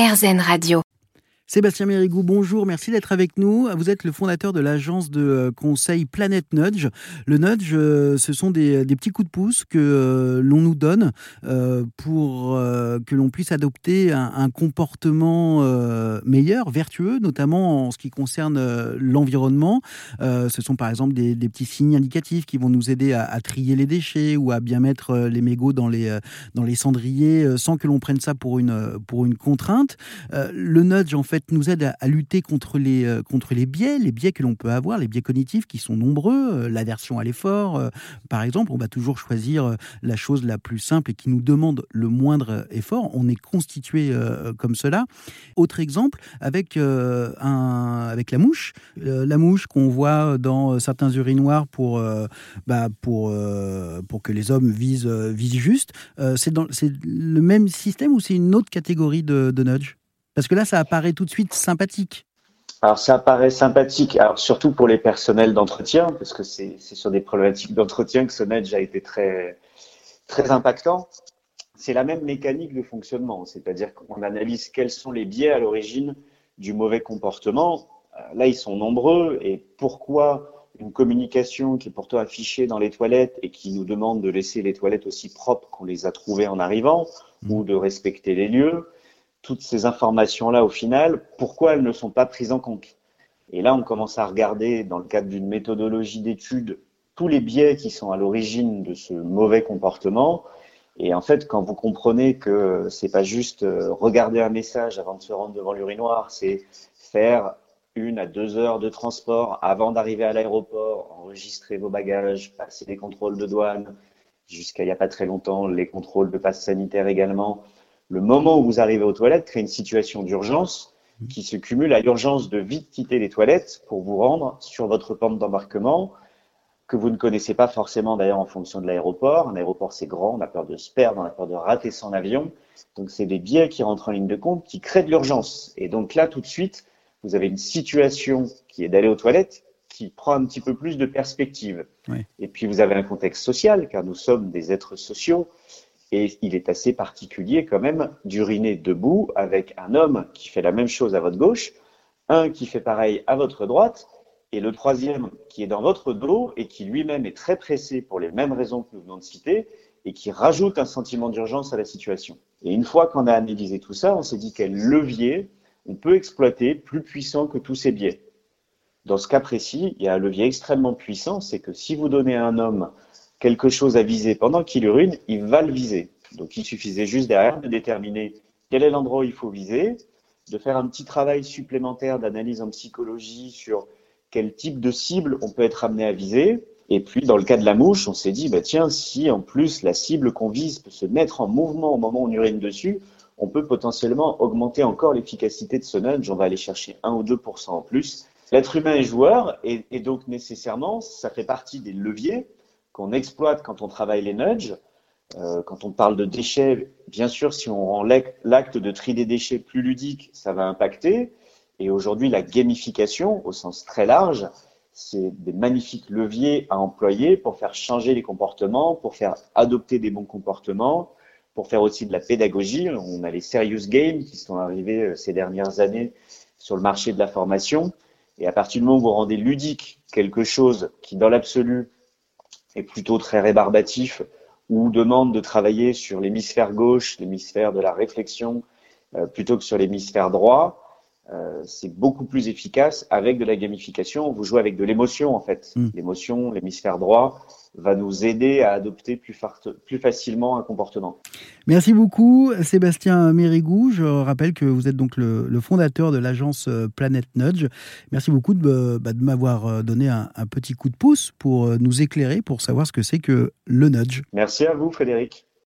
RZN Radio. Sébastien Mérigou, bonjour, merci d'être avec nous. Vous êtes le fondateur de l'agence de euh, conseil Planète Nudge. Le nudge, euh, ce sont des, petits coups de pouce que euh, l'on nous donne pour que l'on puisse adopter un, comportement meilleur, vertueux, notamment en ce qui concerne l'environnement. ce sont par exemple des, petits signes indicatifs qui vont nous aider à, trier les déchets ou à bien mettre les mégots dans les, dans les cendriers sans que l'on prenne ça pour une, pour une contrainte. le nudge, en fait, nous aide à, lutter contre les, euh, contre les biais, les biais que l'on peut avoir, les biais cognitifs qui sont nombreux, euh, l'aversion à l'effort. Euh, par exemple, on va toujours choisir la chose la plus simple et qui nous demande le moindre effort. On est constitué comme cela. Autre exemple, avec, un, avec la mouche. la mouche qu'on voit dans certains urinoirs pour, bah, pour, pour que les hommes visent, visent juste. c'est le même système ou c'est une autre catégorie de, de nudge? Parce que là, ça apparaît tout de suite sympathique. Alors ça apparaît sympathique, alors surtout pour les personnels d'entretien, parce que c'est sur des problématiques d'entretien que ce a été très, très impactant. C'est la même mécanique de fonctionnement, c'est-à-dire qu'on analyse quels sont les biais à l'origine du mauvais comportement. Euh, là, ils sont nombreux et pourquoi une communication qui est pourtant affichée dans les toilettes et qui nous demande de laisser les toilettes aussi propres qu'on les a trouvées en arrivant ou de respecter les lieux toutes ces informations-là, au final, pourquoi elles ne sont pas prises en compte? Et là, on commence à regarder, dans le cadre d'une méthodologie d'étude, tous les biais qui sont à l'origine de ce mauvais comportement. Et en fait, quand vous comprenez que c'est pas juste euh, regarder un message avant de se rendre devant l'urinoir, c'est faire une à deux heures de transport avant d'arriver à l'aéroport, enregistrer vos bagages, passer les contrôles de douane, jusqu'à il n'y a pas très longtemps, les contrôles de passe sanitaire également, le moment où vous arrivez aux toilettes crée une situation d'urgence qui se cumule à l'urgence de vite quitter les toilettes pour vous rendre sur votre pente d'embarquement que vous ne connaissez pas forcément d'ailleurs en fonction de l'aéroport. Un aéroport, c'est grand, on a peur de se perdre, on a peur de rater son avion. Donc, c'est des biais qui rentrent en ligne de compte qui créent de l'urgence. Et donc là, tout de suite, vous avez une situation qui est d'aller aux toilettes qui prend un petit peu plus de perspective. Et puis, vous avez un contexte social, car nous sommes des êtres sociaux. Et il est assez particulier quand même d'uriner debout avec un homme qui fait la même chose à votre gauche, un qui fait pareil à votre droite, et le troisième qui est dans votre dos et qui lui-même est très pressé pour les mêmes raisons que nous venons de citer et qui rajoute un sentiment d'urgence à la situation. Et une fois qu'on a analysé tout ça, on s'est dit quel levier on peut exploiter plus puissant que tous ces biais. Dans ce cas précis, il y a un levier extrêmement puissant, c'est que si vous donnez à un homme quelque chose à viser pendant qu'il urine, il va le viser. Donc il suffisait juste derrière de déterminer quel est l'endroit où il faut viser, de faire un petit travail supplémentaire d'analyse en psychologie sur quel type de cible on peut être amené à viser. Et puis, dans le cas de la mouche, on s'est dit, bah, tiens, si en plus la cible qu'on vise peut se mettre en mouvement au moment où on urine dessus, on peut potentiellement augmenter encore l'efficacité de ce nudge. On va aller chercher 1 ou 2 en plus. L'être humain est joueur et, et, donc nécessairement, ça fait partie des leviers qu'on exploite quand on travaille les nudges. Euh, quand on parle de déchets, bien sûr, si on rend l'acte de tri des déchets plus ludique, ça va impacter. Et aujourd'hui, la gamification, au sens très large, c'est des magnifiques leviers à employer pour faire changer les comportements, pour faire adopter des bons comportements, pour faire aussi de la pédagogie. On a les serious games qui sont arrivés euh, ces dernières années sur le marché de la formation. Et à partir du moment où vous rendez ludique quelque chose qui, dans l'absolu, est plutôt très rébarbatif ou demande de travailler sur l'hémisphère gauche, l'hémisphère de la réflexion, euh, plutôt que sur l'hémisphère droit, euh, c'est beaucoup plus efficace avec de la gamification. Vous jouez avec de l'émotion en fait. Hmm. L'émotion, l'hémisphère droit va nous aider à adopter plus, plus facilement un comportement. Merci beaucoup Sébastien Mérigou. Je rappelle que vous êtes donc le, fondateur de l'agence euh, Planet Nudge. Merci beaucoup de, bah, de m'avoir donné un, un, petit coup de pouce pour nous éclairer, pour savoir ce que c'est que le nudge. Merci à vous Frédéric.